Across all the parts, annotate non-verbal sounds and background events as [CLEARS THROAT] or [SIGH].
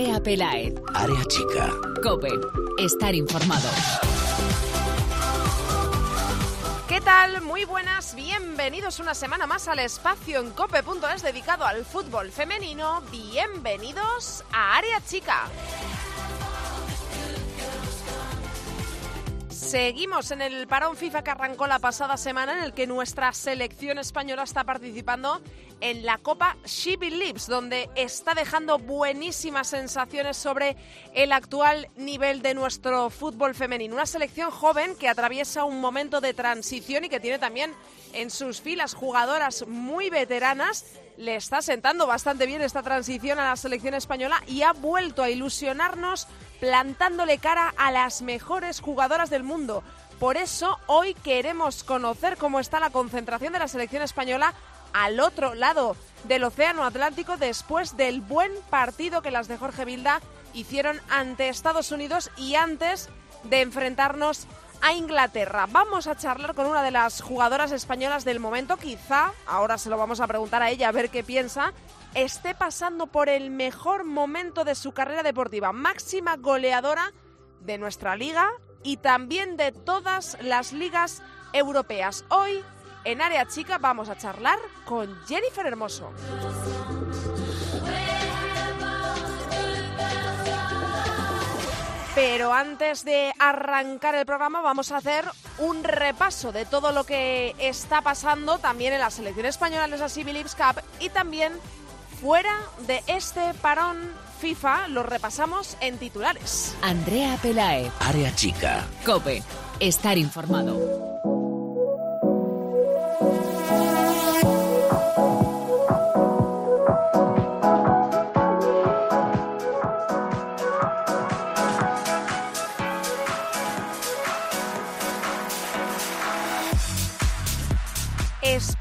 Andrea Pelaez. Área chica. Cope. Estar informado. ¿Qué tal? Muy buenas, bienvenidos una semana más al espacio en cope.es dedicado al fútbol femenino. Bienvenidos a Área Chica. Seguimos en el parón FIFA que arrancó la pasada semana en el que nuestra selección española está participando en la Copa She Believes, donde está dejando buenísimas sensaciones sobre el actual nivel de nuestro fútbol femenino. Una selección joven que atraviesa un momento de transición y que tiene también en sus filas jugadoras muy veteranas. Le está sentando bastante bien esta transición a la selección española y ha vuelto a ilusionarnos plantándole cara a las mejores jugadoras del mundo. Por eso hoy queremos conocer cómo está la concentración de la selección española al otro lado del Océano Atlántico después del buen partido que las de Jorge Vilda hicieron ante Estados Unidos y antes de enfrentarnos a Inglaterra. Vamos a charlar con una de las jugadoras españolas del momento, quizá, ahora se lo vamos a preguntar a ella a ver qué piensa, esté pasando por el mejor momento de su carrera deportiva, máxima goleadora de nuestra liga y también de todas las ligas europeas. Hoy, en Área Chica, vamos a charlar con Jennifer Hermoso. Pero antes de arrancar el programa vamos a hacer un repaso de todo lo que está pasando también en la selección española en Civil Leagues Cup y también fuera de este parón FIFA lo repasamos en titulares. Andrea Pelaez. Área chica. Cope. Estar informado.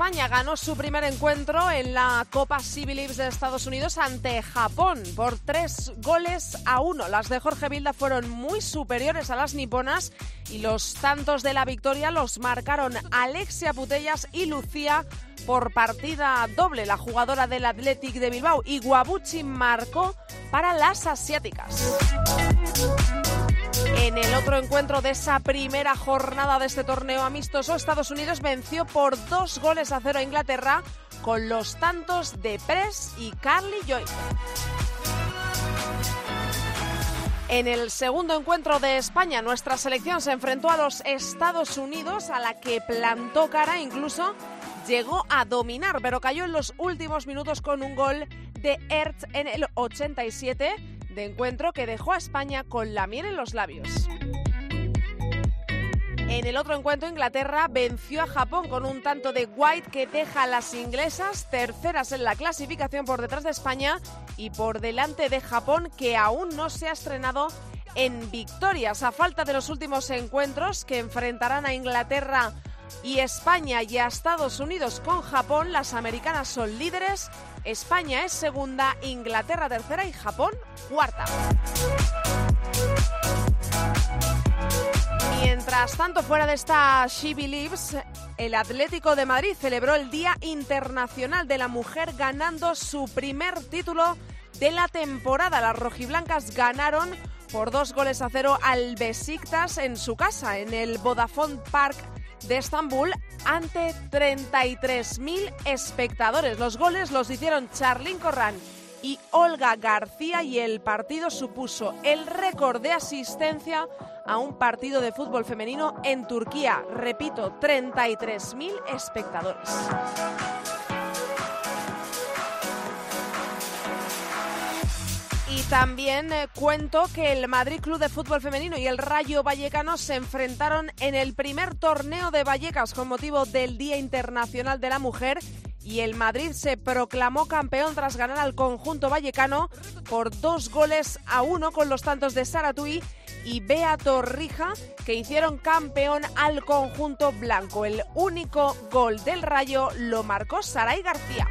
España ganó su primer encuentro en la Copa Civil Leagues de Estados Unidos ante Japón por tres goles a uno. Las de Jorge Vilda fueron muy superiores a las niponas y los tantos de la victoria los marcaron Alexia Putellas y Lucía por partida doble. La jugadora del Athletic de Bilbao y Guabuchi marcó para las asiáticas. En el otro encuentro de esa primera jornada de este torneo amistoso, Estados Unidos venció por dos goles a cero a Inglaterra con los tantos de Press y Carly Joy. En el segundo encuentro de España, nuestra selección se enfrentó a los Estados Unidos, a la que plantó cara, incluso llegó a dominar, pero cayó en los últimos minutos con un gol de Ertz en el 87 de encuentro que dejó a España con la miel en los labios. En el otro encuentro, Inglaterra venció a Japón con un tanto de White que deja a las inglesas terceras en la clasificación por detrás de España y por delante de Japón que aún no se ha estrenado en victorias. A falta de los últimos encuentros que enfrentarán a Inglaterra y España y Estados Unidos con Japón, las americanas son líderes, España es segunda, Inglaterra tercera y Japón cuarta. Mientras tanto, fuera de esta She Believes, el Atlético de Madrid celebró el Día Internacional de la Mujer ganando su primer título de la temporada. Las rojiblancas ganaron por dos goles a cero al Besiktas en su casa, en el Vodafone Park de Estambul ante 33.000 espectadores. Los goles los hicieron Charlín Corrán y Olga García y el partido supuso el récord de asistencia a un partido de fútbol femenino en Turquía. Repito, 33.000 espectadores. También eh, cuento que el Madrid Club de Fútbol Femenino y el Rayo Vallecano se enfrentaron en el primer torneo de Vallecas con motivo del Día Internacional de la Mujer y el Madrid se proclamó campeón tras ganar al conjunto vallecano por dos goles a uno con los tantos de Saratui y Bea Torrija que hicieron campeón al conjunto blanco. El único gol del Rayo lo marcó Saray García.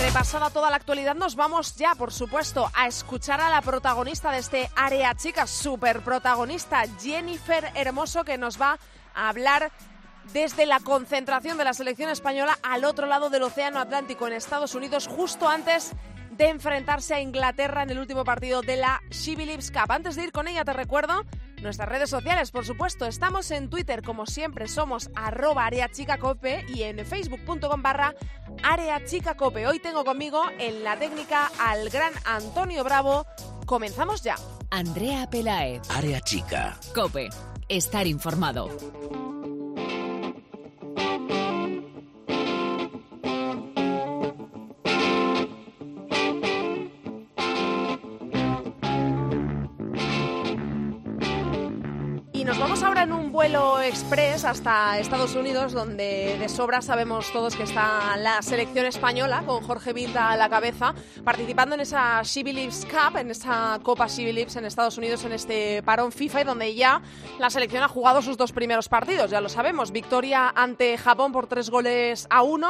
Repasada toda la actualidad, nos vamos ya, por supuesto, a escuchar a la protagonista de este área chica, super protagonista, Jennifer Hermoso, que nos va a hablar desde la concentración de la selección española al otro lado del Océano Atlántico en Estados Unidos, justo antes de enfrentarse a Inglaterra en el último partido de la She Believes Cup. Antes de ir con ella, te recuerdo nuestras redes sociales, por supuesto. Estamos en Twitter, como siempre, somos arroba areachicacope y en facebook.com barra areachicacope. Hoy tengo conmigo en la técnica al gran Antonio Bravo. Comenzamos ya. Andrea Pelaez. Área Chica. Cope. Estar informado. Vuelo express hasta Estados Unidos, donde de sobra sabemos todos que está la selección española, con Jorge Vilda a la cabeza, participando en esa She Cup, en esa Copa She en Estados Unidos, en este parón FIFA, y donde ya la selección ha jugado sus dos primeros partidos, ya lo sabemos. Victoria ante Japón por tres goles a uno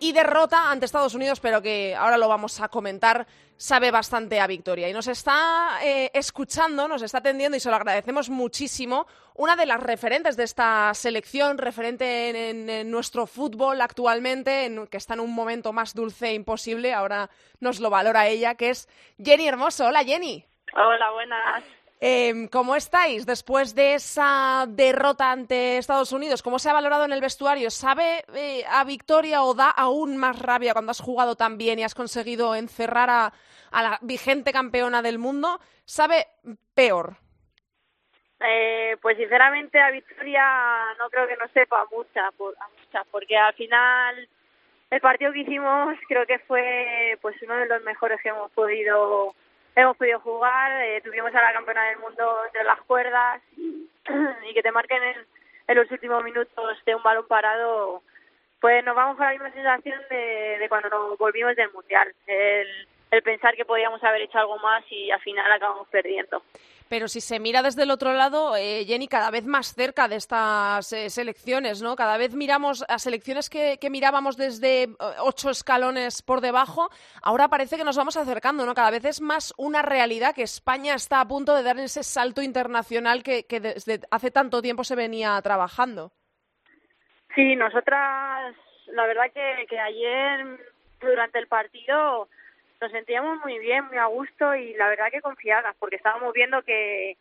y derrota ante Estados Unidos, pero que ahora lo vamos a comentar, sabe bastante a victoria. Y nos está eh, escuchando, nos está atendiendo y se lo agradecemos muchísimo, una de las referentes de esta selección, referente en, nuestro fútbol actualmente, en- que está en un momento más dulce e imposible, ahora nos lo valora ella, que es Jenny Hermoso. Hola Jenny. Hola, buenas. Eh, ¿Cómo estáis después de esa derrota ante Estados Unidos? ¿Cómo se ha valorado en el vestuario? ¿Sabe eh, a victoria o da aún más rabia cuando has jugado tan bien y has conseguido encerrar a, a la vigente campeona del mundo? ¿Sabe peor? Eh, pues sinceramente a Victoria no creo que no sepa mucha, por, a muchas, porque al final el partido que hicimos creo que fue pues uno de los mejores que hemos podido hemos podido jugar. Eh, tuvimos a la campeona del mundo entre las cuerdas [CLEARS THROAT] y, que te marquen en, en los últimos minutos de un balón parado. Pues nos vamos con la misma sensación de, de cuando nos volvimos del mundial. El, el pensar que podíamos haber hecho algo más y al final acabamos perdiendo. Pero si se mira desde el otro lado, eh, Jenny, cada vez más cerca de estas eh, selecciones, ¿no? Cada vez miramos a selecciones que, que mirábamos desde eh, ocho escalones por debajo, ahora parece que nos vamos acercando, ¿no? Cada vez es más una realidad que España está a punto de dar ese salto internacional que, que desde hace tanto tiempo se venía trabajando. Sí, nosotras, la verdad que, que ayer durante el partido nos sentíamos muy bien, muy a gusto y la verdad que confiadas, porque estábamos viendo que,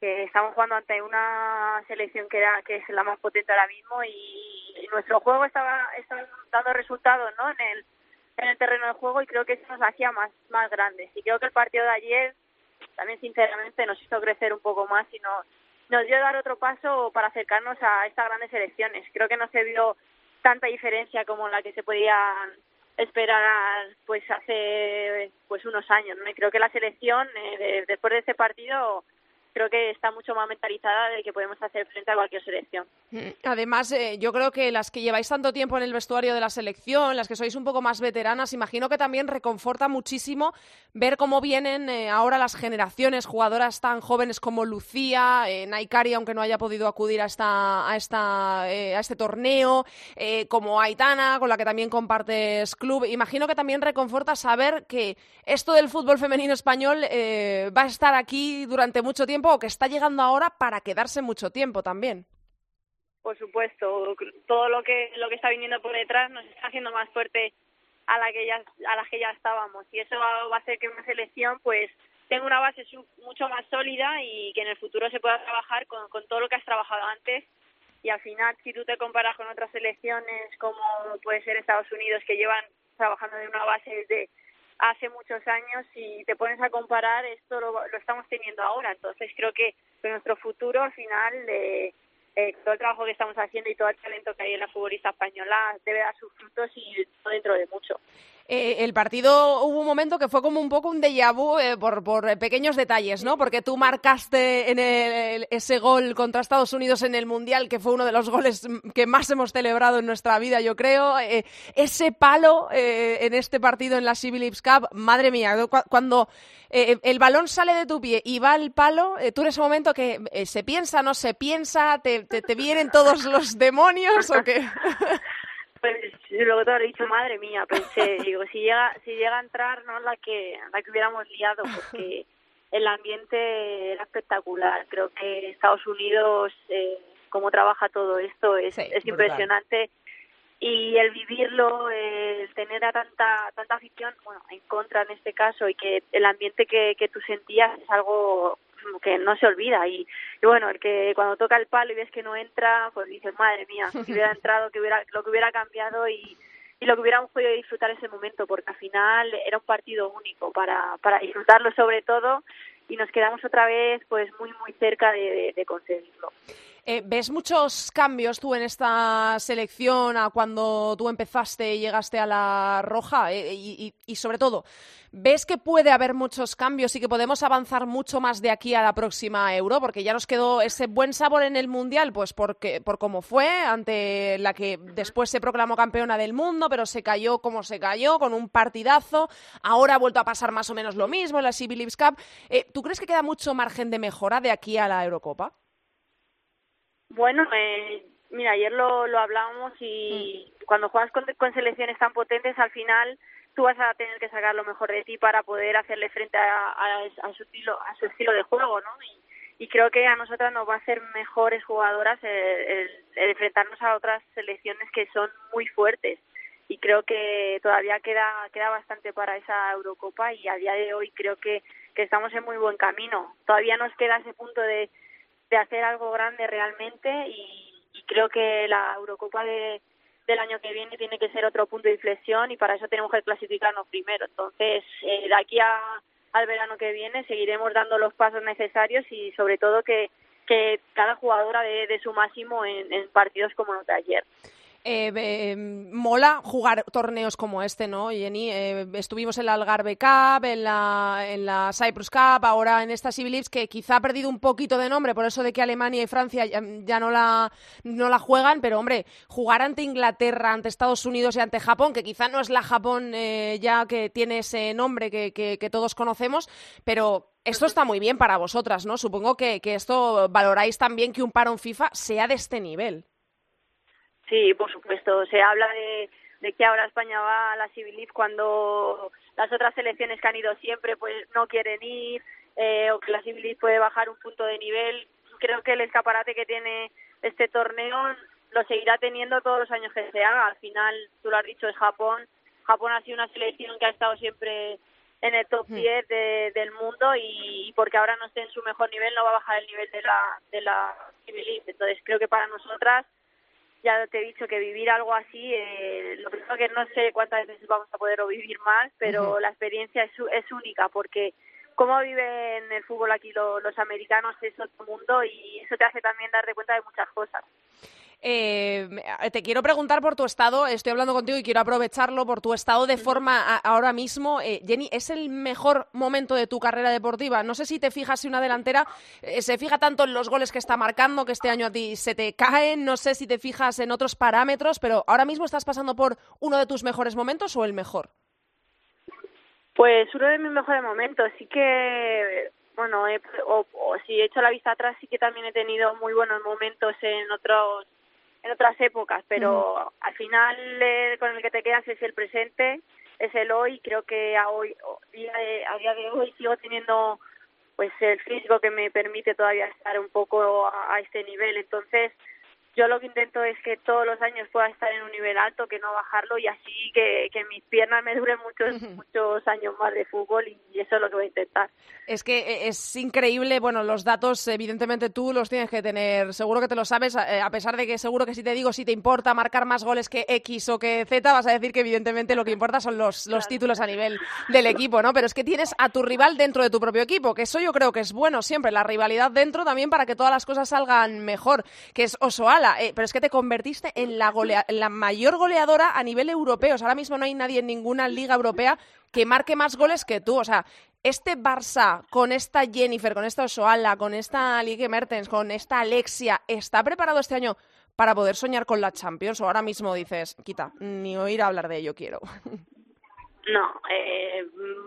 que estábamos jugando ante una selección que era que es la más potente ahora mismo y, nuestro juego estaba, estaba dando resultados, ¿no? En el en el terreno de juego y creo que eso nos hacía más más grandes y creo que el partido de ayer también sinceramente nos hizo crecer un poco más y nos nos dio dar otro paso para acercarnos a estas grandes elecciones. Creo que no se vio tanta diferencia como la que se podía esperar pues hace pues unos años. ¿no? Y creo que la selección eh, de- después de este partido creo que está mucho más mentalizada de que podemos hacer frente a cualquier selección. Además, eh, yo creo que las que lleváis tanto tiempo en el vestuario de la selección, las que sois un poco más veteranas, imagino que también reconforta muchísimo ver cómo vienen eh, ahora las generaciones, jugadoras tan jóvenes como Lucía, eh, Naikari, aunque no haya podido acudir a, esta, a, esta, eh, a este torneo, eh, como Aitana, con la que también compartes club. Imagino que también reconforta saber que esto del fútbol femenino español va a estar aquí durante mucho tiempo o que está llegando ahora para quedarse mucho tiempo también. Por supuesto, todo lo que lo que está viniendo por detrás nos está haciendo más fuerte a la que ya a las que ya estábamos y eso va va a hacer que una selección pues tenga una base mucho más sólida y que en el futuro se pueda trabajar con, con todo lo que has trabajado antes y al final si tú te comparas con otras selecciones como puede ser Estados Unidos que llevan trabajando en una base desde hace muchos años y te pones a comparar esto lo, lo estamos teniendo ahora entonces creo que, nuestro futuro al final de eh, todo el trabajo que estamos haciendo y todo el talento que hay en la futbolista española debe dar sus frutos y dentro de mucho. Eh, el partido hubo un momento que fue como un poco un déjà vu eh, por, eh, pequeños detalles, ¿no? Porque tú marcaste en el- ese gol contra Estados Unidos en el Mundial, que fue uno de los goles mm, que más hemos celebrado en nuestra vida, yo creo. Eh, ese palo eh, en este partido en la Civilips Cup, madre mía, cu- cuando el balón sale de tu pie y va al palo, tú en ese momento que se piensa, no se piensa, te, te, te vienen todos los demonios o qué. [LAUGHS] Pues luego te lo he dicho, madre mía, pensé, [LAUGHS] digo, si llega, si llega a entrar, no la que, la que hubiéramos liado, porque [LAUGHS] el ambiente era espectacular. Creo que Estados Unidos eh, cómo trabaja todo esto es, es impresionante. Y el vivirlo, el tener a tanta tanta afición, bueno, en contra en este caso y que el ambiente que, que tú sentías es algo que no se olvida y, y, bueno, el que cuando toca el palo y ves que no entra, pues dices, madre mía, si hubiera [LAUGHS] entrado, que hubiera, lo que hubiera cambiado y, y lo que hubiéramos podido disfrutar ese momento, porque al final era un partido único para, para disfrutarlo sobre todo y nos quedamos otra vez pues muy muy cerca de, de conseguirlo. Eh, ¿Ves muchos cambios tú en esta selección a cuando tú empezaste y llegaste a la roja? Eh, y, sobre todo, ¿ves que puede haber muchos cambios y que podemos avanzar mucho más de aquí a la próxima Euro? Porque ya nos quedó ese buen sabor en el Mundial, pues porque, por cómo fue, ante la que después se proclamó campeona del mundo, pero se cayó como se cayó, con un partidazo. Ahora ha vuelto a pasar más o menos lo mismo en la Leagues Cup. Eh, ¿Tú crees que queda mucho margen de mejora de aquí a la Eurocopa? Bueno, eh, mira, ayer lo, lo hablábamos y mm. cuando juegas con, con selecciones tan potentes, al final tú vas a tener que sacar lo mejor de ti para poder hacerle frente a, a, su estilo a su estilo de juego no y, y, creo que a nosotras nos va a hacer mejores jugadoras el, enfrentarnos a otras selecciones que son muy fuertes. Y creo que todavía queda queda bastante para esa Eurocopa y a día de hoy creo que que estamos en muy buen camino. Todavía nos queda ese punto de de hacer algo grande realmente y, creo que la Eurocopa de, del año que viene tiene que ser otro punto de inflexión y para eso tenemos que clasificarnos primero. Entonces, eh, de aquí a, al verano que viene seguiremos dando los pasos necesarios y sobre todo que, que cada jugadora dé de su máximo en partidos como los de ayer. Eh, eh, mola jugar torneos como este, ¿no, Jenny? Eh, estuvimos en la Algarve Cup, en la, en la Cyprus Cup, ahora en esta Civil que quizá ha perdido un poquito de nombre por eso de que Alemania y Francia ya, no, la, no la juegan, pero hombre, jugar ante Inglaterra, ante Estados Unidos y ante Japón, que quizá no es la Japón ya que tiene ese nombre que, que, todos conocemos, pero esto está muy bien para vosotras, ¿no? Supongo que, que esto valoráis también que un parón FIFA sea de este nivel. Sí, por supuesto. Se habla de, de que ahora España va a la Civil cuando las otras selecciones que han ido siempre pues no quieren ir eh, o que la Civil puede bajar un punto de nivel. Creo que el escaparate que tiene este torneo lo seguirá teniendo todos los años que se haga. Al final, tú lo has dicho, es Japón. Japón ha sido una selección que ha estado siempre en el top 10 de, del mundo y, porque ahora no esté en su mejor nivel no va a bajar el nivel de la de la Civil Entonces creo que para nosotras ya te he dicho que vivir algo así, eh, lo primero que no sé cuántas veces vamos a poder vivir más, pero la experiencia es, es única porque cómo viven el fútbol aquí los americanos es otro mundo y eso te hace también darte cuenta de muchas cosas. Eh, te quiero preguntar por tu estado, estoy hablando contigo y quiero aprovecharlo por tu estado de forma ahora mismo. Eh, Jenny, ¿es el mejor momento de tu carrera deportiva? No sé si te fijas si una delantera eh, se fija tanto en los goles que está marcando, que este año a ti se te caen, no sé si te fijas en otros parámetros, pero ahora mismo estás pasando por uno de tus mejores momentos o el mejor. Pues uno de mis mejores momentos, sí que bueno, o, si he hecho la vista atrás, sí que también he tenido muy buenos momentos en otros en otras épocas, pero al final eh, con el que te quedas es el presente, es el hoy. Creo que a hoy, día de, a día de hoy sigo teniendo pues el físico que me permite todavía estar un poco a este nivel. Entonces, yo lo que intento es que todos los años pueda estar en un nivel alto, que no bajarlo y así que, que mis piernas me duren muchos, muchos años más de fútbol y eso es lo que voy a intentar. Es que eh, es increíble, bueno, los datos evidentemente tú los tienes que tener, seguro que te lo sabes, eh, a pesar de que seguro que si te digo si te importa marcar más goles que X o que Z, vas a decir que evidentemente lo que importa son los, los títulos a nivel del equipo, ¿no? Pero es que tienes a tu rival dentro de tu propio equipo, que eso yo creo que es bueno siempre, la rivalidad dentro también para que todas las cosas salgan mejor, que es Osoal eh, pero es que te convertiste en la, la mayor goleadora a nivel europeo. ahora mismo no hay nadie en ninguna liga europea que marque más goles que tú. O sea, este Barça con esta Jennifer, con esta Osoala, con esta Ligue Mertens, con esta Alexia, ¿está preparado este año para poder soñar con la Champions? O ahora mismo dices, quita, ni oír hablar de ello quiero. No, eh,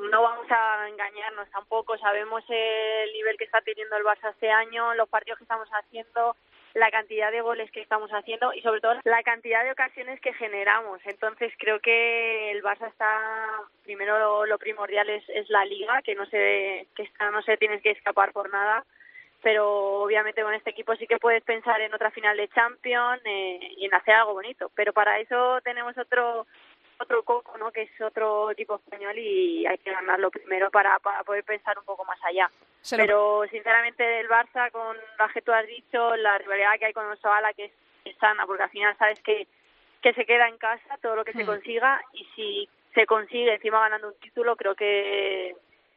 no vamos a engañarnos tampoco. Sabemos el nivel que está teniendo el Barça este año, los partidos que estamos haciendo, la cantidad de goles que estamos haciendo y sobre todo la cantidad de ocasiones que generamos. Entonces creo que el Barça está primero lo, primordial es, es, la liga que no se que está, no se tiene que escapar por nada pero obviamente con este equipo sí que puedes pensar en otra final de Champions eh, y en hacer algo bonito. Pero para eso tenemos otro otro coco, ¿no? Que es otro equipo español y hay que ganarlo primero para, para poder pensar un poco más allá. Pero sinceramente el Barça, con lo que tú has dicho, la rivalidad que hay con Osoala, que es, sana, porque al final sabes que, que se queda en casa todo lo que se hmm. consiga y si se consigue encima ganando un título, creo que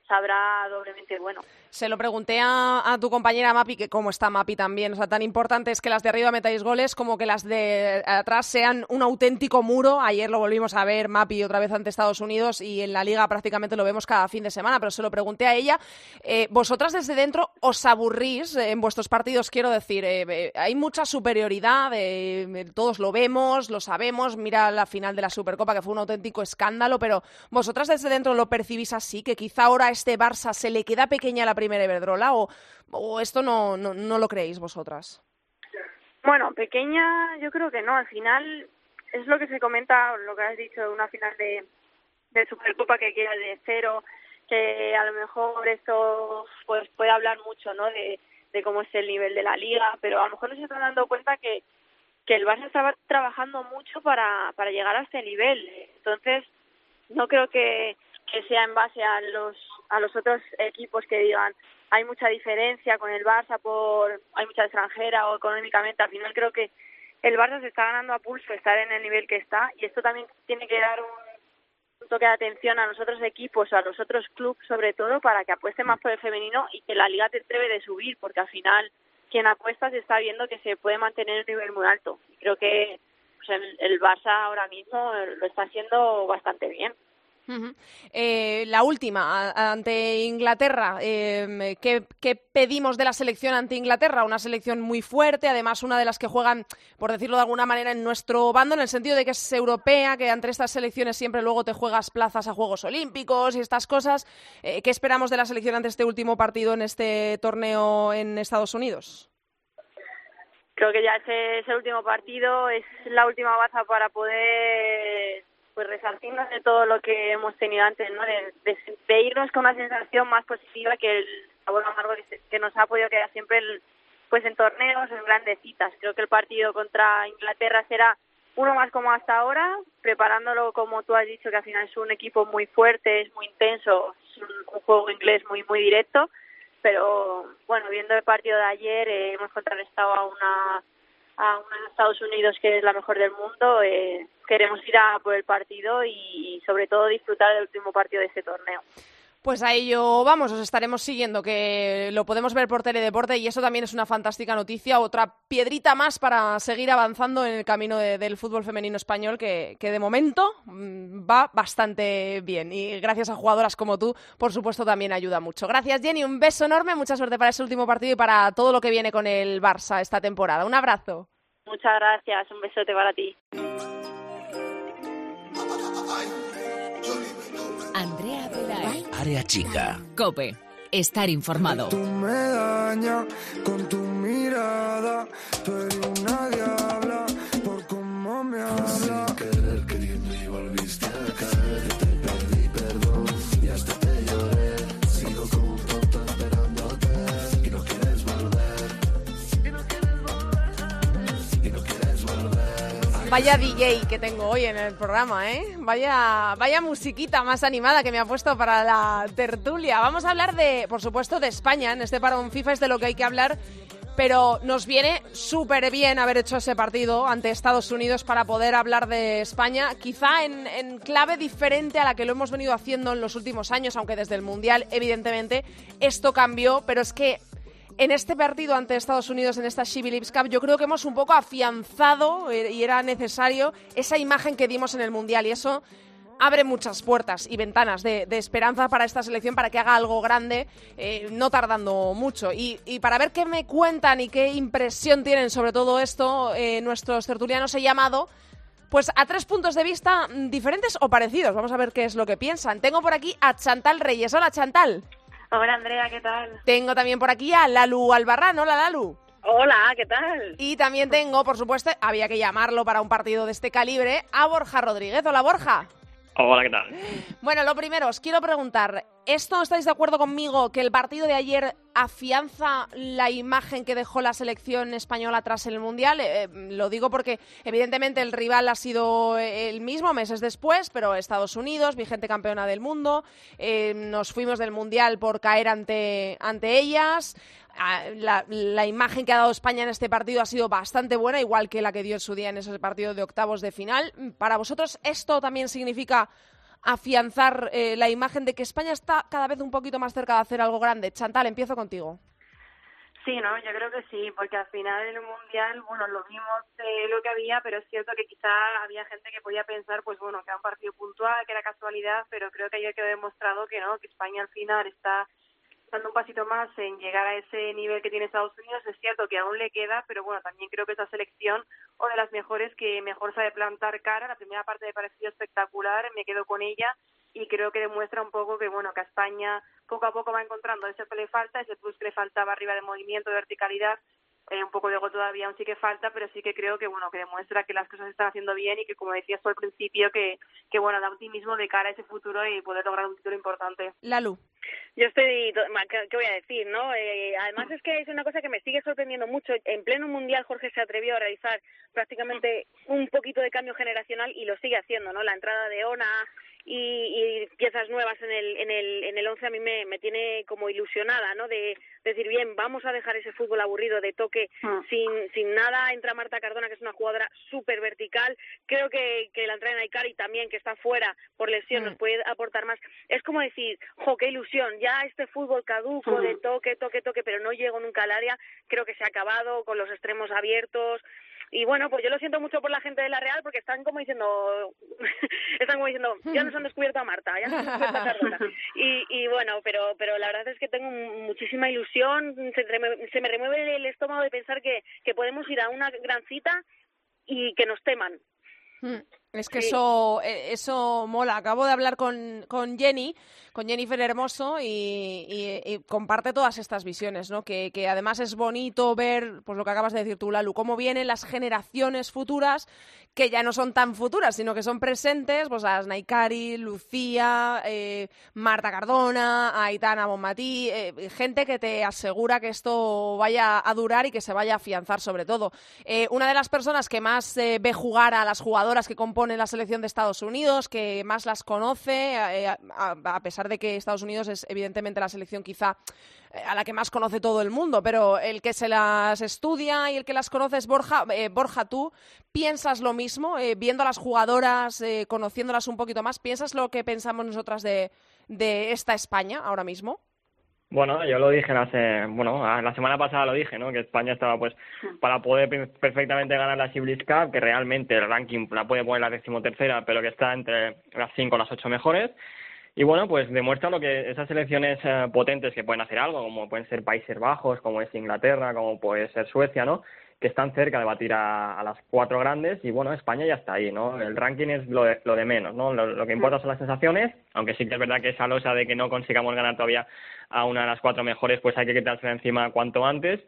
sabrá doblemente bueno. Se lo pregunté a, tu compañera Mapi, que cómo está Mapi también. O sea, tan importante es que las de arriba metáis goles como que las de atrás sean un auténtico muro. Ayer lo volvimos a ver, Mapi, otra vez ante Estados Unidos y en la liga prácticamente lo vemos cada fin de semana, pero se lo pregunté a ella. Eh, vosotras desde dentro os aburrís en vuestros partidos, quiero decir. Eh, eh, hay mucha superioridad, todos lo vemos, lo sabemos. Mira la final de la Supercopa, que fue un auténtico escándalo, pero vosotras desde dentro lo percibís así, que quizá ahora este Barça se le queda pequeña la primera Iberdrola o, esto no, no, no lo creéis vosotras? Bueno, pequeña yo creo que no. Al final es lo que se comenta, lo que has dicho, una final de, de Supercopa que queda de cero, que a lo mejor esto pues puede hablar mucho, ¿no? De, de cómo es el nivel de la liga, pero a lo mejor no se están dando cuenta que que el Barça estaba trabajando mucho para para llegar a este nivel. Entonces, no creo que que sea en base a los a los otros equipos que digan hay mucha diferencia con el Barça por hay mucha extranjera o económicamente al final creo que el Barça se está ganando a pulso estar en el nivel que está y esto también tiene que dar un, toque de atención a los otros equipos a los otros clubes sobre todo para que apuesten más por el femenino y que la liga te debe de subir porque al final quien apuesta se está viendo que se puede mantener un nivel muy alto. Creo que pues, el, el Barça ahora mismo lo está haciendo bastante bien eh, la última, ante Inglaterra. Em, ¿qué, pedimos de la selección ante Inglaterra? Una selección muy fuerte, además una de las que juegan, por decirlo de alguna manera, en nuestro bando, en el sentido de que es europea, que entre estas selecciones siempre luego te juegas plazas a Juegos Olímpicos y estas cosas. Eh, ¿Qué esperamos de la selección ante este último partido en este torneo en Estados Unidos? Creo que ya ese es el último partido, es la última baza para poder pues resarcirnos de todo lo que hemos tenido antes, ¿no? De, irnos con una sensación más positiva que el sabor amargo que, nos ha podido quedar siempre pues en torneos, en grandes citas. Creo que el partido contra Inglaterra será uno más como hasta ahora, preparándolo como tú has dicho, que al final es un equipo muy fuerte, es muy intenso, es un, juego inglés muy muy directo, pero bueno, viendo el partido de ayer eh, hemos contrarrestado a una a Estados Unidos que es la mejor del mundo, eh, queremos ir a por el partido y, sobre todo disfrutar del último partido de este torneo. Pues a ello vamos, os estaremos siguiendo, que lo podemos ver por Teledeporte y eso también es una fantástica noticia, otra piedrita más para seguir avanzando en el camino del fútbol femenino español que, que, de momento mm, va bastante bien y gracias a jugadoras como tú, por supuesto, también ayuda mucho. Gracias Jenny, un beso enorme, mucha suerte para ese último partido y para todo lo que viene con el Barça esta temporada. Un abrazo. Muchas gracias, un besote para ti. Andrea Pelae. Área chica. Cope. Estar informado. Tú me dañas con tu Vaya DJ que tengo hoy en el programa, ¿eh? Vaya, vaya musiquita más animada que me ha puesto para la tertulia. Vamos a hablar de, por supuesto, de España. En este parón FIFA es de lo que hay que hablar pero nos viene súper bien haber hecho ese partido ante Estados Unidos para poder hablar de España, quizá en, en, clave diferente a la que lo hemos venido haciendo en los últimos años, aunque desde el Mundial, evidentemente, esto cambió, pero es que en este partido ante Estados Unidos, en esta She Cup, yo creo que hemos un poco afianzado eh, y era necesario esa imagen que dimos en el Mundial y eso abre muchas puertas y ventanas de, esperanza para esta selección para que haga algo grande, eh, no tardando mucho. Y, para ver qué me cuentan y qué impresión tienen sobre todo esto, eh, nuestros tertulianos he llamado pues a tres puntos de vista diferentes o parecidos. Vamos a ver qué es lo que piensan. Tengo por aquí a Chantal Reyes. Hola, Chantal. Hola Andrea, ¿qué tal? Tengo también por aquí a Lalu Albarrán. Hola Lalu. Hola, ¿qué tal? Y también tengo, por supuesto, había que llamarlo para un partido de este calibre, a Borja Rodríguez. Hola Borja. Hola, ¿qué tal? Bueno, lo primero, os quiero preguntar, ¿Esto estáis de acuerdo conmigo que el partido de ayer afianza la imagen que dejó la selección española tras el Mundial? Eh, eh, lo digo porque evidentemente el rival ha sido el mismo meses después, pero Estados Unidos, vigente campeona del mundo, eh, nos fuimos del Mundial por caer ante, ante ellas. Ah, la, la, imagen que ha dado España en este partido ha sido bastante buena, igual que la que dio en su día en ese partido de octavos de final. ¿Para vosotros esto también significa afianzar eh, la imagen de que España está cada vez un poquito más cerca de hacer algo grande. Chantal, empiezo contigo. Sí, no, yo creo que sí, porque al final en el mundial, bueno, lo vimos eh, lo que había, pero es cierto que quizá había gente que podía pensar, pues bueno, que era un partido puntual, que era casualidad, pero creo que ayer quedó demostrado que no, que España al final está dando un pasito más en llegar a ese nivel que tiene Estados Unidos. Es cierto que aún le queda, pero bueno, también creo que esa selección, o de las mejores que mejor sabe plantar cara, la primera parte me pareció espectacular, me quedo con ella y creo que demuestra un poco que bueno que España poco a poco va encontrando ese que le falta, ese plus que le faltaba arriba de movimiento, de verticalidad, eh, un poco de ego todavía aún sí que falta, pero sí que creo que bueno que demuestra que las cosas se están haciendo bien y que como decías tú al principio que, que bueno da optimismo de cara a ese futuro y poder lograr un título importante. Lalu. Yo estoy, ¿qué voy a decir, no? Eh, además es que es una cosa que me sigue sorprendiendo mucho. En pleno mundial Jorge se atrevió a realizar prácticamente un poquito de cambio generacional y lo sigue haciendo, ¿no? La entrada de Ona, y, piezas nuevas en el en el en el once a mí me, me tiene como ilusionada no de, decir bien vamos a dejar ese fútbol aburrido de toque ah. sin sin nada. Entra Marta Cardona que es una jugadora súper vertical creo que, que la entrada en Aikari también que está fuera por lesión nos mm. puede aportar más. Es como decir jo qué ilusión ya este fútbol caduco de toque toque toque pero no llego nunca al área. Creo que se ha acabado con los extremos abiertos y bueno, pues yo lo siento mucho por la gente de la Real porque están como diciendo, [LAUGHS] están como diciendo, ya nos han descubierto a Marta, ya nos han descubierto a Cardona. [LAUGHS] Y, y bueno, pero, pero la verdad es que tengo muchísima ilusión, se, se me remueve el estómago de pensar que, que podemos ir a una gran cita y que nos teman. Hmm. Es que eso, eh, eso mola. Acabo de hablar con, con Jenny, con Jennifer Hermoso, y, comparte todas estas visiones, ¿no? Que, además es bonito ver, pues lo que acabas de decir tú, Lalu, cómo vienen las generaciones futuras, que ya no son tan futuras, sino que son presentes, pues a Naikari, Lucía, eh, Marta Cardona, Aitana Bonmatí, eh, gente que te asegura que esto vaya a durar y que se vaya a afianzar sobre todo. una de las personas que más ve jugar a las jugadoras que componen en la selección de Estados Unidos, que más las conoce, eh, a, pesar de que Estados Unidos es evidentemente la selección quizá eh, a la que más conoce todo el mundo, pero el que se las estudia y el que las conoce es Borja. Eh, Borja, ¿tú piensas lo mismo? viendo a las jugadoras, conociéndolas un poquito más, ¿piensas lo que pensamos nosotras de, de esta España ahora mismo? Bueno, yo lo dije hace, bueno, la semana pasada lo dije, ¿no? Que España estaba, pues, para poder perfectamente ganar la Civil Cup, que realmente el ranking la puede poner la decimotercera, pero que está entre las cinco o las ocho mejores. Y bueno, pues demuestra lo que esas selecciones eh, potentes que pueden hacer algo, como pueden ser Países Bajos, como es Inglaterra, como puede ser Suecia, ¿no? Que están cerca de batir a, las cuatro grandes y bueno, España ya está ahí, ¿no? El ranking es lo de, lo de menos, ¿no? Lo, lo que importa son las sensaciones, aunque sí que es verdad que esa losa de que no consigamos ganar todavía a una de las cuatro mejores, pues hay que quitársela encima cuanto antes.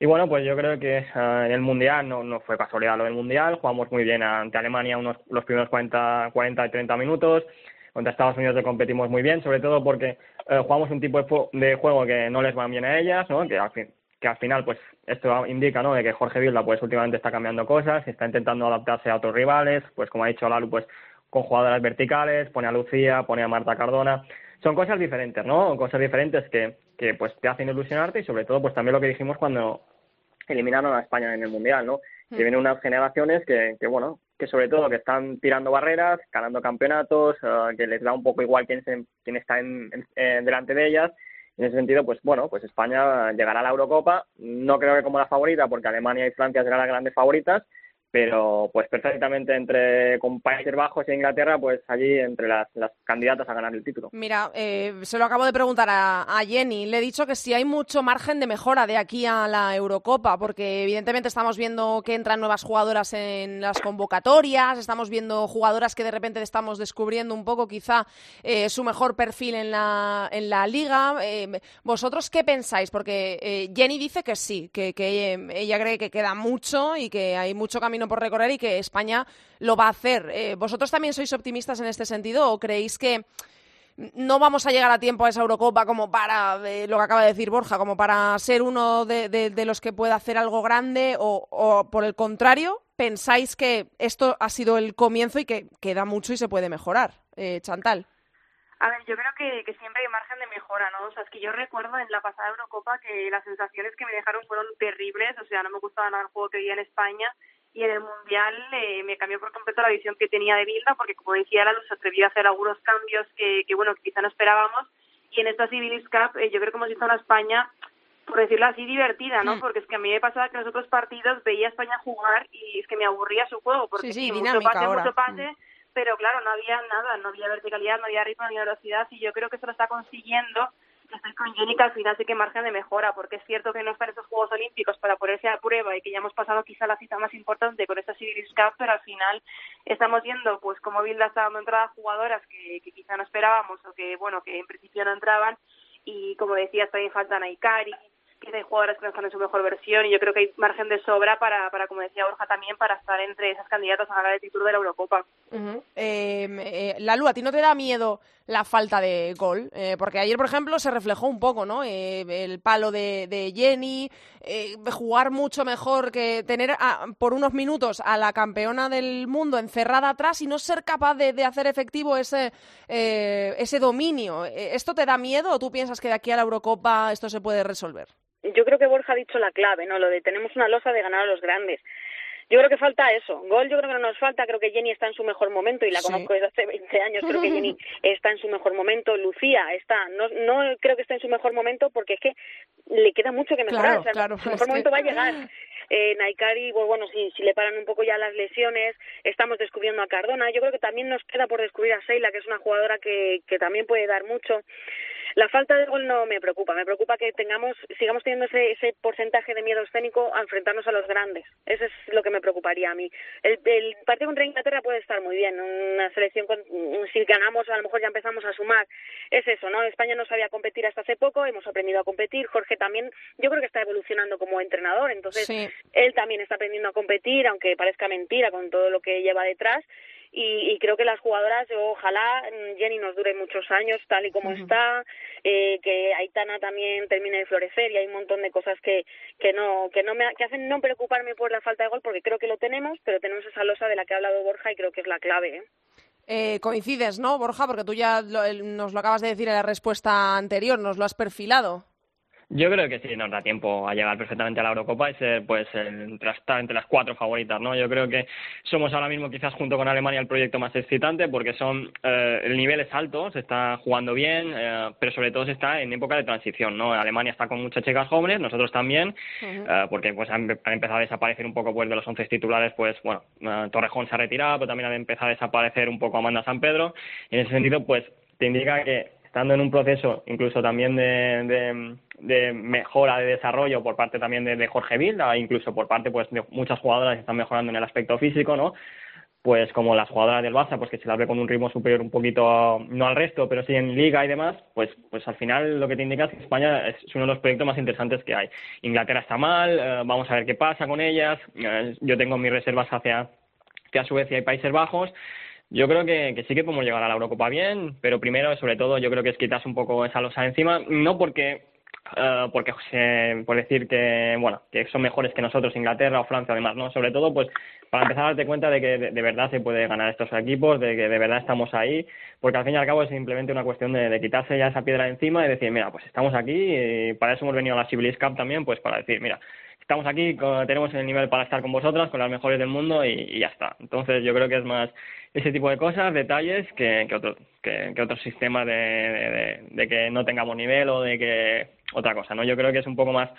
Y bueno, pues yo creo que eh, en el Mundial no, no fue casualidad lo del Mundial, jugamos muy bien ante Alemania unos, los primeros 40, 40 y 30 minutos, contra Estados Unidos le competimos muy bien, sobre todo porque eh, jugamos un tipo de, juego que no les va bien a ellas, ¿no? que, al fin, que al final pues esto indica ¿no? de que Jorge Vilda pues últimamente está cambiando cosas, está intentando adaptarse a otros rivales, pues como ha dicho Lalu, pues con jugadoras verticales, pone a Lucía, pone a Marta Cardona, son cosas diferentes, ¿no? Cosas diferentes que, que pues te hacen ilusionarte y sobre todo pues también lo que dijimos cuando eliminaron a España en el Mundial, ¿no? Que hmm. vienen unas generaciones que, que, bueno, que sobre todo que están tirando barreras, ganando campeonatos, eh, que les da un poco igual quién, se, quién está en, delante de ellas. En ese sentido, pues bueno, pues España llegará a la Eurocopa, no creo que como la favorita, porque Alemania y Francia serán las grandes favoritas, pero pues perfectamente entre con Países Bajos e Inglaterra, pues allí entre las, las candidatas a ganar el título. Mira, eh, se lo acabo de preguntar a, Jenny. Le he dicho que si hay mucho margen de mejora de aquí a la Eurocopa, porque evidentemente estamos viendo que entran nuevas jugadoras en las convocatorias, estamos viendo jugadoras que de repente estamos descubriendo un poco quizá eh, su mejor perfil en la, en la liga. Eh, ¿Vosotros qué pensáis? Porque Jenny dice que sí, que, que ella cree que queda mucho y que hay mucho camino por recorrer y que España lo va a hacer. Eh, ¿Vosotros también sois optimistas en este sentido o creéis que no vamos a llegar a tiempo a esa Eurocopa como para, eh, lo que acaba de decir Borja, como para ser uno de, los que pueda hacer algo grande o, por el contrario, pensáis que esto ha sido el comienzo y que queda mucho y se puede mejorar. Eh, Chantal. A ver, yo creo que, que, siempre hay margen de mejora, ¿no? O sea, es que yo recuerdo en la pasada Eurocopa que las sensaciones que me dejaron fueron terribles, o sea, no me gustaba nada el juego que veía en España y en el Mundial eh, me cambió por completo la visión que tenía de Bilda porque, como decía, la se atrevió a hacer algunos cambios que, que bueno, que quizá no esperábamos y en esta Civilis Cup eh, yo creo que hemos visto una España por decirlo así, divertida, ¿no? Mm. Porque es que a mí me pasaba que en los otros partidos veía a España jugar y es que me aburría su juego, porque sí, sí, mucho pase, mucho pase, pero claro, no había nada, no había verticalidad, no había ritmo, no había velocidad y yo creo que se lo está consiguiendo. Estoy con Jenny que al final sí que margen de mejora, porque es cierto que no están esos Juegos Olímpicos para ponerse a prueba y que ya hemos pasado quizá la cita más importante con esta Series Cup, pero al final estamos viendo pues como Bilda está dando entrada jugadoras que, que quizá no esperábamos o que, bueno, que en principio no entraban y como decías también faltan a Ikari, que hay jugadoras que no están en su mejor versión y yo creo que hay margen de sobra para, para como decía Borja también, para estar entre esas candidatas a ganar el título de la Eurocopa. Uh eh, Lalu, ¿a ti no te da miedo la falta de gol? Eh, porque ayer, por ejemplo, se reflejó un poco, ¿no? Eh, el palo de, de Jenny, eh, jugar mucho mejor que tener por unos minutos a la campeona del mundo encerrada atrás y no ser capaz de, de hacer efectivo ese, ese dominio. ¿Esto te da miedo o tú piensas que de aquí a la Eurocopa esto se puede resolver? yo creo que Borja ha dicho la clave, ¿no? Lo de tenemos una losa de ganar a los grandes. Yo creo que falta eso. Gol yo creo que no nos falta. Creo que Jenny está en su mejor momento y la conozco desde hace 20 años. Creo que Jenny [LAUGHS] está en su mejor momento. Lucía está. No, no creo que esté en su mejor momento porque es que le queda mucho que mejorar. Claro, su mejor momento va a llegar. Eh, Naikari, pues bueno, si, si le paran un poco ya las lesiones, estamos descubriendo a Cardona. Yo creo que también nos queda por descubrir a Seila, que es una jugadora que, que también puede dar mucho. La falta de gol no me preocupa, me preocupa que tengamos, sigamos teniendo ese, ese porcentaje de miedo escénico a enfrentarnos a los grandes. Eso es lo que me preocuparía a mí. El, el partido contra Inglaterra puede estar muy bien, una selección, con, si ganamos a lo mejor ya empezamos a sumar. Es eso, ¿no? España no sabía competir hasta hace poco, hemos aprendido a competir. Jorge también, yo creo que está evolucionando como entrenador, entonces él también está aprendiendo a competir, aunque parezca mentira con todo lo que lleva detrás y, y creo que las jugadoras, ojalá mm, Jenny nos dure muchos años tal y como está, eh, que Aitana también termine de florecer y hay un montón de cosas que, que no que no me que hacen no preocuparme por la falta de gol porque creo que lo tenemos, pero tenemos esa losa de la que ha hablado Borja y creo que es la clave. ¿eh? Eh, coincides, ¿no, Borja? Porque tú ya nos lo acabas de decir en la respuesta anterior, nos lo has perfilado. Yo creo que sí nos da tiempo a llegar perfectamente a la Eurocopa y ser pues entre, estar entre las cuatro favoritas, ¿no? Yo creo que somos ahora mismo quizás junto con Alemania el proyecto más excitante porque son eh, el nivel es alto, se está jugando bien, eh, pero sobre todo se está en época de transición, ¿no? Alemania está con muchas chicas jóvenes, nosotros también, eh, porque pues han, empezado a desaparecer un poco pues de los once titulares, pues bueno, Torrejón se ha retirado, pero también ha empezado a desaparecer un poco Amanda San Pedro, y en ese sentido pues te indica que estando en un proceso incluso también de, de, mejora de desarrollo por parte también de, Jorge Vilda, incluso por parte pues de muchas jugadoras que están mejorando en el aspecto físico, ¿no? Pues como las jugadoras del Barça, pues que se las ve con un ritmo superior un poquito, no al resto, pero sí en liga y demás, pues, pues al final lo que te indica es que España es uno de los proyectos más interesantes que hay. Inglaterra está mal, eh, vamos a ver qué pasa con ellas, eh, yo tengo mis reservas hacia, hacia Suecia y Países Bajos, yo creo que, que, sí que podemos llegar a la Eurocopa bien, pero primero, sobre todo, yo creo que es quitarse un poco esa losa encima, no porque uh, porque por decir que bueno que son mejores que nosotros Inglaterra o Francia además no sobre todo pues para empezar a darte cuenta de que de, verdad se puede ganar estos equipos de que de verdad estamos ahí porque al fin y al cabo es simplemente una cuestión de, de quitarse ya esa piedra encima y decir mira pues estamos aquí y para eso hemos venido a la Civilis Cup también pues para decir mira estamos aquí, tenemos el nivel para estar con vosotras, con las mejores del mundo y, ya está. Entonces yo creo que es más ese tipo de cosas, detalles, que, que, otro, que, que otros sistemas de, de, que no tengamos nivel o de que otra cosa, ¿no? Yo creo que es un poco más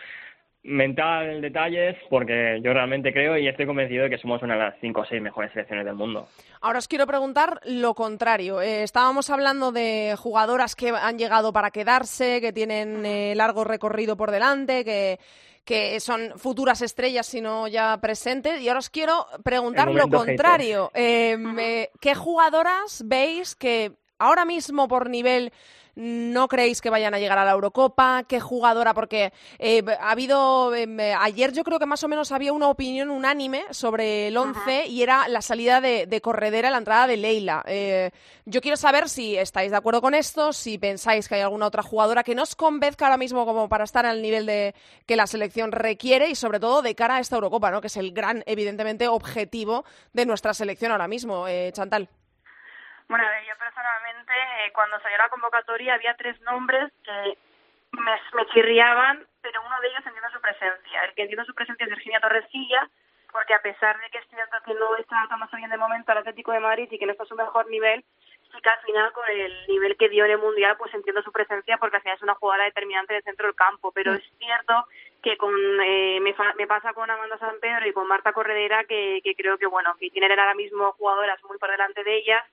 mental detalles porque yo realmente creo y estoy convencido de que somos una de las cinco o seis mejores selecciones del mundo. Ahora os quiero preguntar lo contrario. Eh, estábamos hablando de jugadoras que han llegado para quedarse, que tienen eh, largo recorrido por delante, que que son futuras estrellas, sino ya presentes. Y ahora os quiero preguntar lo contrario. Eh, ¿Qué jugadoras veis que ahora mismo por nivel no creéis que vayan a llegar a la Eurocopa, qué jugadora, porque eh, ha habido, em, ayer yo creo que más o menos había una opinión unánime sobre el 11 y era la salida de, de, Corredera, la entrada de Leila. Eh, yo quiero saber si estáis de acuerdo con esto, si pensáis que hay alguna otra jugadora que nos convenzca ahora mismo como para estar al nivel de que la selección requiere y sobre todo de cara a esta Eurocopa, ¿no? que es el gran, evidentemente, objetivo de nuestra selección ahora mismo. Eh, Chantal. Bueno, a ver, yo personalmente, eh, cuando salió la convocatoria, había tres nombres que me, chirriaban, pero uno de ellos entiendo su presencia. El que entiendo su presencia es Virginia Torresilla, porque a pesar de que es cierto que no está tomando bien de momento al Atlético de Madrid y que no está a su mejor nivel, sí que al final con el nivel que dio en el Mundial, pues entiendo su presencia porque al final es una jugadora determinante del centro del campo, pero es cierto que con eh, me, me, pasa con Amanda San Pedro y con Marta Corredera que, que creo que bueno, que tienen ahora mismo jugadoras muy por delante de ellas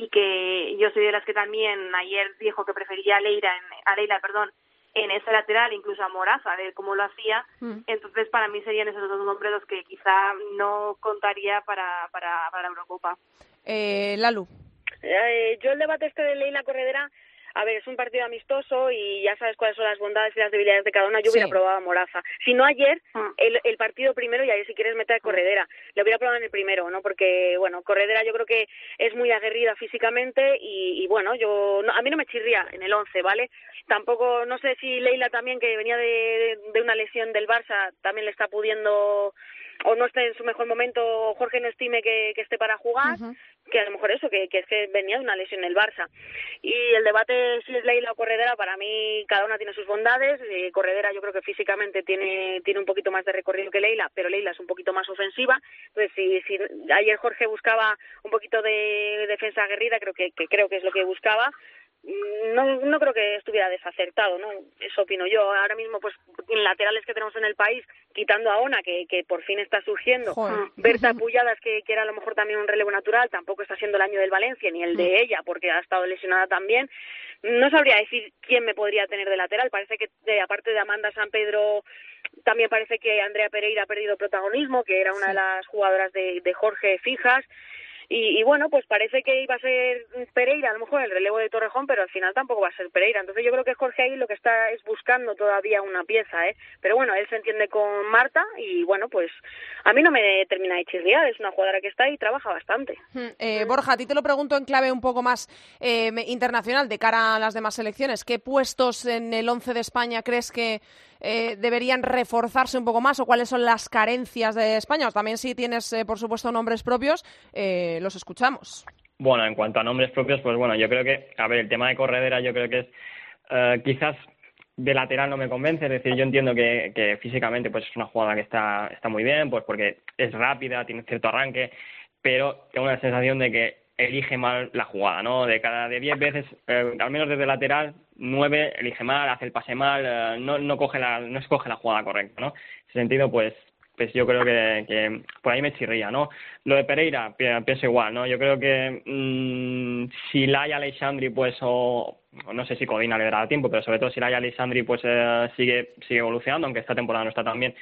y que yo soy de las que también ayer dijo que prefería a Leila, en, a Leila, perdón, en ese lateral, incluso a Moraza, de cómo lo hacía. Mm. Entonces, para mí serían esos dos nombres los que quizá no contaría para, para, para la Eurocopa. Eh, Lalu. Eh, yo el debate este de Leila Corredera a ver, es un partido amistoso y ya sabes cuáles son las bondades y las debilidades de cada una. Yo hubiera probado a Moraza. Si no ayer, ah. el, el partido primero y ahí si quieres meter a Corredera. Le hubiera probado en el primero, ¿no? Porque, bueno, Corredera yo creo que es muy aguerrida físicamente y, bueno, yo a mí no me chirría en el 11, ¿vale? Tampoco, no sé si Leila también, que venía de, de una lesión del Barça, también le está pudiendo o no esté en su mejor momento, Jorge no estime que, que esté para jugar, que a lo mejor eso, que, que es que venía de una lesión en el Barça. Y el debate si es Leila o Corredera, para mí cada una tiene sus bondades. Eh, Corredera yo creo que físicamente tiene, tiene un poquito más de recorrido que Leila, pero Leila es un poquito más ofensiva. Entonces, si, si ayer Jorge buscaba un poquito de defensa aguerrida, creo que, que creo que es lo que buscaba, no, no creo que estuviera desacertado, ¿no? Eso opino yo. Ahora mismo, pues, en laterales que tenemos en el país, quitando a Ona, que, que por fin está surgiendo, Berta Pulladas, que, que era a lo mejor también un relevo natural, tampoco está siendo el año del Valencia, ni el de mm. ella, porque ha estado lesionada también. No sabría decir quién me podría tener de lateral. Parece que, aparte de Amanda San Pedro, también parece que Andrea Pereira ha perdido protagonismo, que era una de las jugadoras de, de Jorge fijas. Y, bueno, pues parece que iba a ser Pereira, a lo mejor el relevo de Torrejón, pero al final tampoco va a ser Pereira. Entonces yo creo que Jorge ahí lo que está es buscando todavía una pieza, ¿eh? Pero bueno, él se entiende con Marta y bueno, pues a mí no me termina de chirriar, es una jugadora que está y trabaja bastante. Hmm, eh, Borja, a ti te lo pregunto en clave un poco más eh, internacional de cara a las demás selecciones. ¿Qué puestos en el 11 de España crees que eh, deberían reforzarse un poco más o cuáles son las carencias de España. O también si tienes, eh, por supuesto, nombres propios, eh, los escuchamos. Bueno, en cuanto a nombres propios, pues bueno, yo creo que, a ver, el tema de corredera yo creo que es quizás de lateral no me convence, es decir, yo entiendo que, que físicamente pues es una jugada que está, está muy bien, pues porque es rápida, tiene cierto arranque, pero tengo la sensación de que elige mal la jugada, ¿no? De cada de 10 veces, al menos desde lateral, nueve elige mal, hace el pase mal, eh, no, no coge la, no escoge la jugada correcta, ¿no? En ese sentido, pues, pues yo creo que, que por ahí me chirría, ¿no? Lo de Pereira, pienso igual, ¿no? Yo creo que mmm, si Laia Alexandri, pues, o, no sé si Codina le dará tiempo, pero sobre todo si Laia Alexandri, pues, eh, sigue, sigue evolucionando, aunque esta temporada no está tan bien,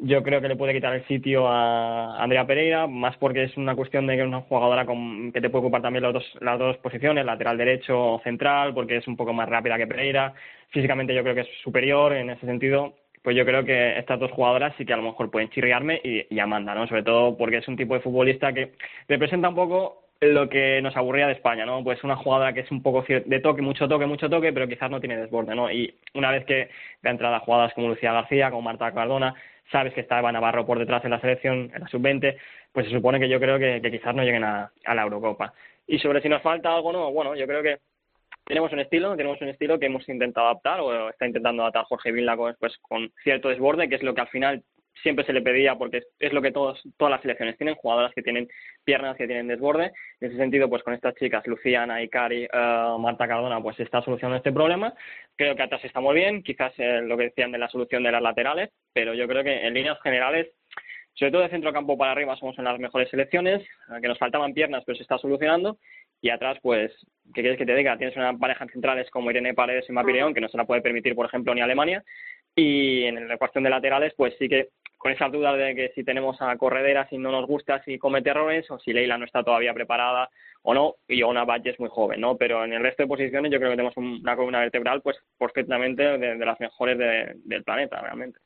yo creo que le puede quitar el sitio a Andrea Pereira, más porque es una cuestión de que es una jugadora con, que te puede ocupar también las dos, las dos posiciones, lateral derecho o central, porque es un poco más rápida que Pereira. Físicamente yo creo que es superior en ese sentido. Pues yo creo que estas dos jugadoras sí que a lo mejor pueden chirriarme y, y Amanda, ¿no? Sobre todo porque es un tipo de futbolista que representa un poco lo que nos aburría de España, ¿no? Pues una jugadora que es un poco de toque, mucho toque, mucho toque, pero quizás no tiene desborde, ¿no? Y una vez que da entrada jugadas como Lucía García, como Marta Cardona, sabes que está Eva Navarro por detrás en la selección, en la sub-20, pues se supone que yo creo que, quizás no lleguen a, la Eurocopa. Y sobre si nos falta algo, no, bueno, yo creo que tenemos un estilo, tenemos un estilo que hemos intentado adaptar o está intentando adaptar Jorge Villa pues, con cierto desborde, que es lo que al final siempre se le pedía porque es lo que todos, todas las selecciones tienen, jugadoras que tienen piernas, que tienen desborde. En ese sentido, pues con estas chicas, Luciana, Icari, uh, Marta Cardona, pues se está solucionando este problema. Creo que atrás está muy bien, quizás eh, lo que decían de la solución de las laterales, pero yo creo que en líneas generales, sobre todo de centro campo para arriba, somos en las mejores selecciones, eh, que nos faltaban piernas, pero se está solucionando. Y atrás, pues, ¿qué quieres que te diga? Tienes una pareja en centrales como Irene Paredes y Mapileón, que no se la puede permitir, por ejemplo, ni Alemania Y en la cuestión de laterales, pues sí que con esas dudas de que si tenemos a Corredera, si no nos gusta, si comete errores, o si Leila no está todavía preparada o no, y una Valle es muy joven, ¿no? Pero en el resto de posiciones yo creo que tenemos una columna vertebral pues perfectamente de, las mejores del planeta, realmente.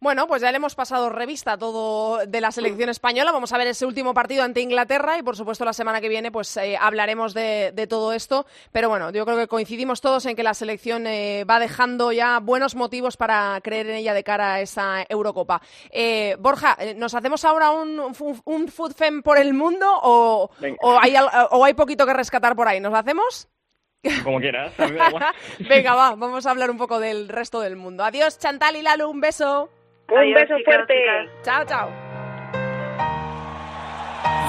Bueno, pues ya le hemos pasado revista todo de la selección española. Vamos a ver ese último partido ante Inglaterra y, por supuesto, la semana que viene pues eh, hablaremos de, todo esto. Pero bueno, yo creo que coincidimos todos en que la selección eh, va dejando ya buenos motivos para creer en ella de cara a esa Eurocopa. Eh, Borja, ¿nos hacemos ahora un, un, Food Fem por el mundo o, hay, o hay poquito que rescatar por ahí? ¿Nos lo hacemos? [LAUGHS] Como quieras. [LAUGHS] Venga, va, vamos a hablar un poco del resto del mundo. Adiós, Chantal y Lalo, un beso. Un beso fuerte. Chao, chao.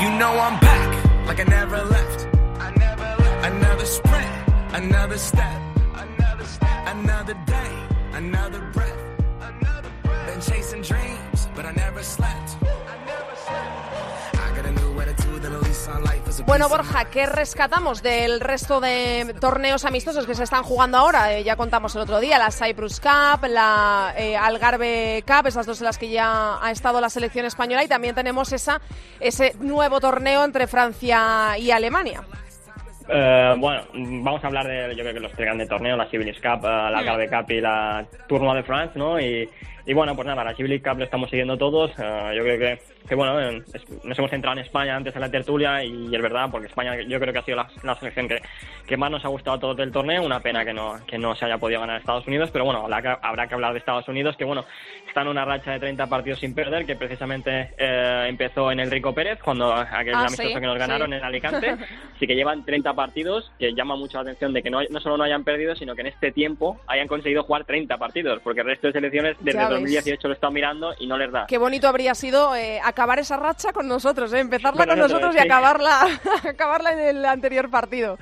You know I'm back like I never left. I never left. Another sprint, another step, another step, another day, another breath, another breath. Been chasing dreams, but I never slept. Bueno, Borja, ¿qué rescatamos del resto de torneos amistosos que se están jugando ahora? Eh, ya contamos el otro día, la Cyprus Cup, la eh, Algarve Cup, esas dos en las que ya ha estado la selección española y también tenemos esa, ese nuevo torneo entre Francia y Alemania. Eh, bueno, vamos a hablar de, yo creo que los tres grandes torneos, la Civilis Cup, la Algarve Cup y la Tournoi de France, ¿no? Y, y bueno, pues nada, la Civilis Cup lo estamos siguiendo todos. yo creo que que bueno, nos hemos centrado en España antes de la tertulia y es verdad, porque España yo creo que ha sido la, selección que, que, más nos ha gustado todo el torneo. Una pena que no, que no se haya podido ganar Estados Unidos, pero bueno, habrá que, habrá que hablar de Estados Unidos, que bueno, está en una racha de 30 partidos sin perder, que precisamente eh, empezó en el Rico Pérez, cuando aquel ah, amistoso que nos ganaron en Alicante. [LAUGHS] Así que llevan 30 partidos, que llama mucho la atención de que no, no solo no hayan perdido, sino que en este tiempo hayan conseguido jugar 30 partidos, porque el resto de selecciones desde 2018 lo están mirando y no les da. Qué bonito habría sido eh, acabar esa racha con nosotros, ¿eh? empezarla con nosotros y acabarla, [LAUGHS] acabarla en el anterior partido.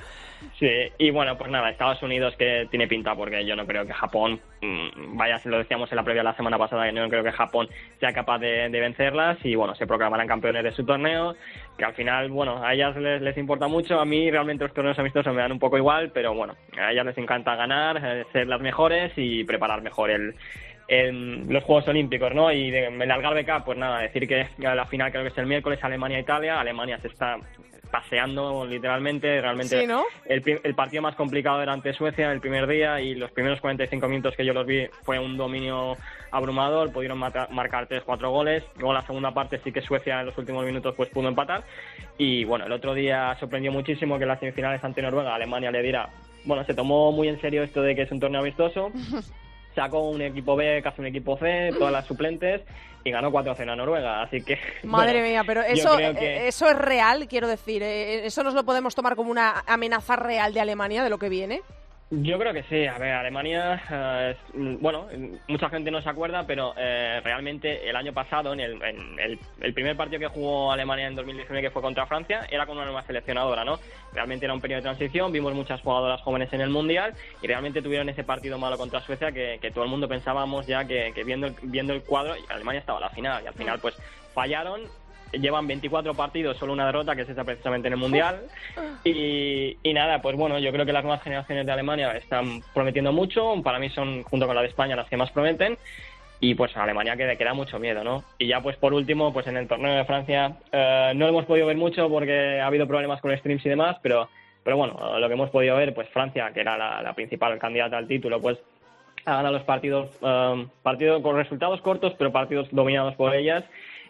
Sí, y bueno, pues nada, Estados Unidos que tiene pinta porque yo no creo que Japón, mm, vaya, lo decíamos en la previa la semana pasada, que no creo que Japón sea capaz de, vencerlas y bueno, se proclamarán campeones de su torneo, que al final, bueno, a ellas les, les, importa mucho, a mí realmente los torneos amistosos me dan un poco igual, pero bueno, a ellas les encanta ganar, eh, ser las mejores y preparar mejor el, en los Juegos Olímpicos, ¿no? Y de, en el Algarve pues nada, decir que la final creo que es el miércoles Alemania-Italia. Alemania se está paseando literalmente, realmente el, partido más complicado era ante Suecia el primer día y los primeros 45 minutos que yo los vi fue un dominio abrumador, pudieron marcar 3-4 goles, luego la segunda parte sí que Suecia en los últimos minutos pues pudo empatar y bueno, el otro día sorprendió muchísimo que en las semifinales ante Noruega Alemania le diera, bueno, se tomó muy en serio esto de que es un torneo amistoso [LAUGHS] sacó un equipo B, casi un equipo C, todas las suplentes y ganó 4-0 a Noruega, así que... [LAUGHS] Madre mía, pero eso, eh, eso es real, quiero decir, eh, eso nos lo podemos tomar como una amenaza real de Alemania de lo que viene. Yo creo que sí. A ver, Alemania, eh, bueno, mucha gente no se acuerda, pero eh, realmente el año pasado, en, el, el, primer partido que jugó Alemania en 2019, que fue contra Francia, era con una nueva seleccionadora, ¿no? Realmente era un periodo de transición, vimos muchas jugadoras jóvenes en el Mundial y realmente tuvieron ese partido malo contra Suecia que, todo el mundo pensábamos ya que, viendo, viendo el cuadro, Alemania estaba a la final y al final pues fallaron llevan 24 partidos, solo una derrota, que es esa precisamente en el Mundial. Y, y, nada, pues bueno, yo creo que las nuevas generaciones de Alemania están prometiendo mucho. Para mí son, junto con la de España, las que más prometen. Y pues a Alemania que queda mucho miedo, ¿no? Y ya pues por último, pues en el torneo de Francia eh, no hemos podido ver mucho porque ha habido problemas con streams y demás, pero, pero bueno, lo que hemos podido ver, pues Francia, que era la, principal candidata al título, pues ha ganado los partidos, eh, partidos con resultados cortos, pero partidos dominados por ellas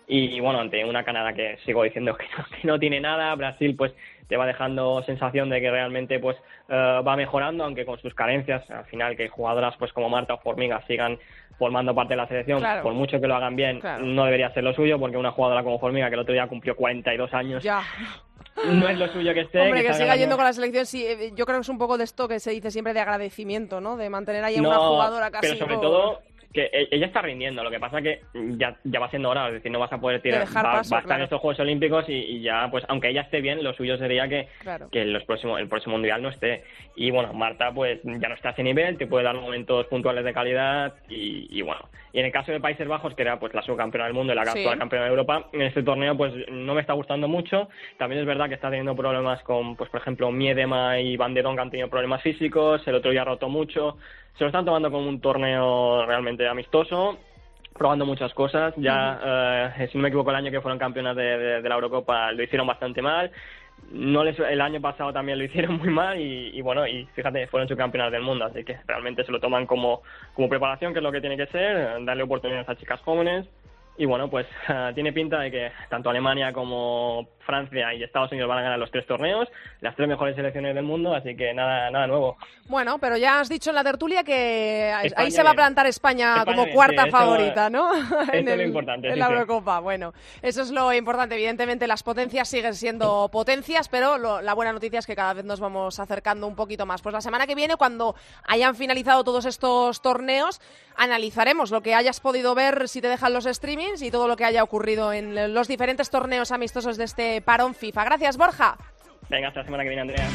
y bueno, ante una Canadá que sigo diciendo que no, [LAUGHS] que no tiene nada, Brasil pues te va dejando sensación de que realmente pues eh, va mejorando, aunque con sus carencias, al final que jugadoras pues como Marta o Formiga sigan formando parte de la selección, por mucho que lo hagan bien, no debería ser lo suyo, porque una jugadora como Formiga, que el otro día cumplió 42 años, ya. no es lo suyo que esté. Hombre, que, siga yendo con la selección, sí, eh, yo creo que es un poco de esto que se dice siempre de agradecimiento, ¿no? De mantener ahí a una jugadora casi. Pero sobre todo que e-, ella está rindiendo, lo que pasa que ya, ya va siendo hora, es decir, no vas a poder tirar, va, estar en estos Juegos Olímpicos y, ya, pues aunque ella esté bien, lo suyo sería que, que los próximos, el próximo Mundial no esté. Y bueno, Marta pues ya no está a ese nivel, te puede dar momentos puntuales de calidad y, bueno. Y en el caso de Países Bajos, que era pues la subcampeona del mundo y la actual campeona de Europa, en este torneo pues no me está gustando mucho. También es verdad que está teniendo problemas con, pues por ejemplo, Miedema y Banderón que han tenido problemas físicos, el otro día roto mucho se lo están tomando como un torneo realmente amistoso probando muchas cosas. Ya, eh, si no me equivoco, el año que fueron campeonas de, la Eurocopa lo hicieron bastante mal. No les, el año pasado también lo hicieron muy mal y, bueno, y fíjate, fueron subcampeonas del mundo, así que realmente se lo toman como, como preparación, que es lo que tiene que ser, darle oportunidades a chicas jóvenes. Y bueno, pues [LAUGHS] tiene pinta de que tanto Alemania como Francia y Estados Unidos van a ganar los tres torneos, las tres mejores selecciones del mundo, así que nada, nada nuevo. Bueno, pero ya has dicho en la tertulia que ahí se va a plantar España, como cuarta favorita, ¿no? [LAUGHS] en es lo importante. En la Eurocopa, bueno, eso es lo importante. Evidentemente las potencias siguen siendo [LAUGHS] potencias, pero la buena noticia es que cada vez nos vamos acercando un poquito más. Pues la semana que viene, cuando hayan finalizado todos estos torneos, analizaremos lo que hayas podido ver si te dejan los streamings y todo lo que haya ocurrido en los diferentes torneos amistosos de este parón FIFA. Gracias, Borja. Venga, hasta la semana que viene, Andrea.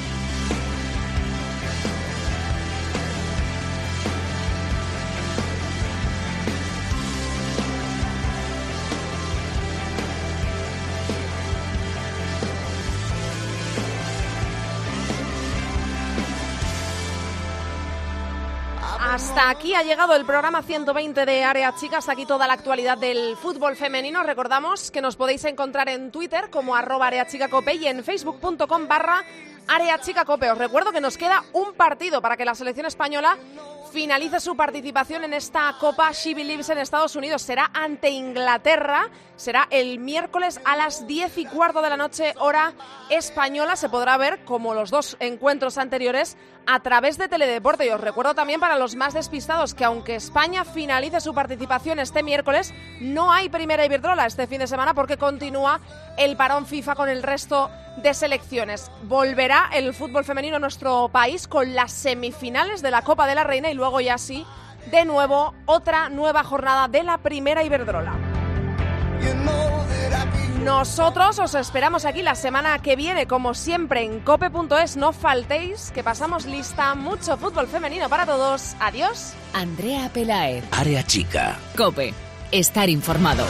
Hasta aquí ha llegado el programa 120 de Área Chica, hasta aquí toda la actualidad del fútbol femenino. Recordamos que nos podéis encontrar en Twitter como arroba areachicacope y en facebook.com barra areachicacope. Os recuerdo que nos queda un partido para que la selección española finalice su participación en esta Copa She Believes en Estados Unidos. Será ante Inglaterra, será el miércoles a las 10 y cuarto de la noche, hora española. Se podrá ver, como los dos encuentros anteriores, a través de Teledeporte. Y os recuerdo también para los más despistados que aunque España finalice su participación este miércoles, no hay primera Iberdrola este fin de semana porque continúa el parón FIFA con el resto de selecciones. Volverá el fútbol femenino a nuestro país con las semifinales de la Copa de la Reina y luego ya sí, de nuevo, otra nueva jornada de la primera Iberdrola. Nosotros os esperamos aquí la semana que viene, como siempre, en cope.es. No faltéis, que pasamos lista. Mucho fútbol femenino para todos. Adiós. Andrea Pelaez. Área Chica. Cope. Estar informado.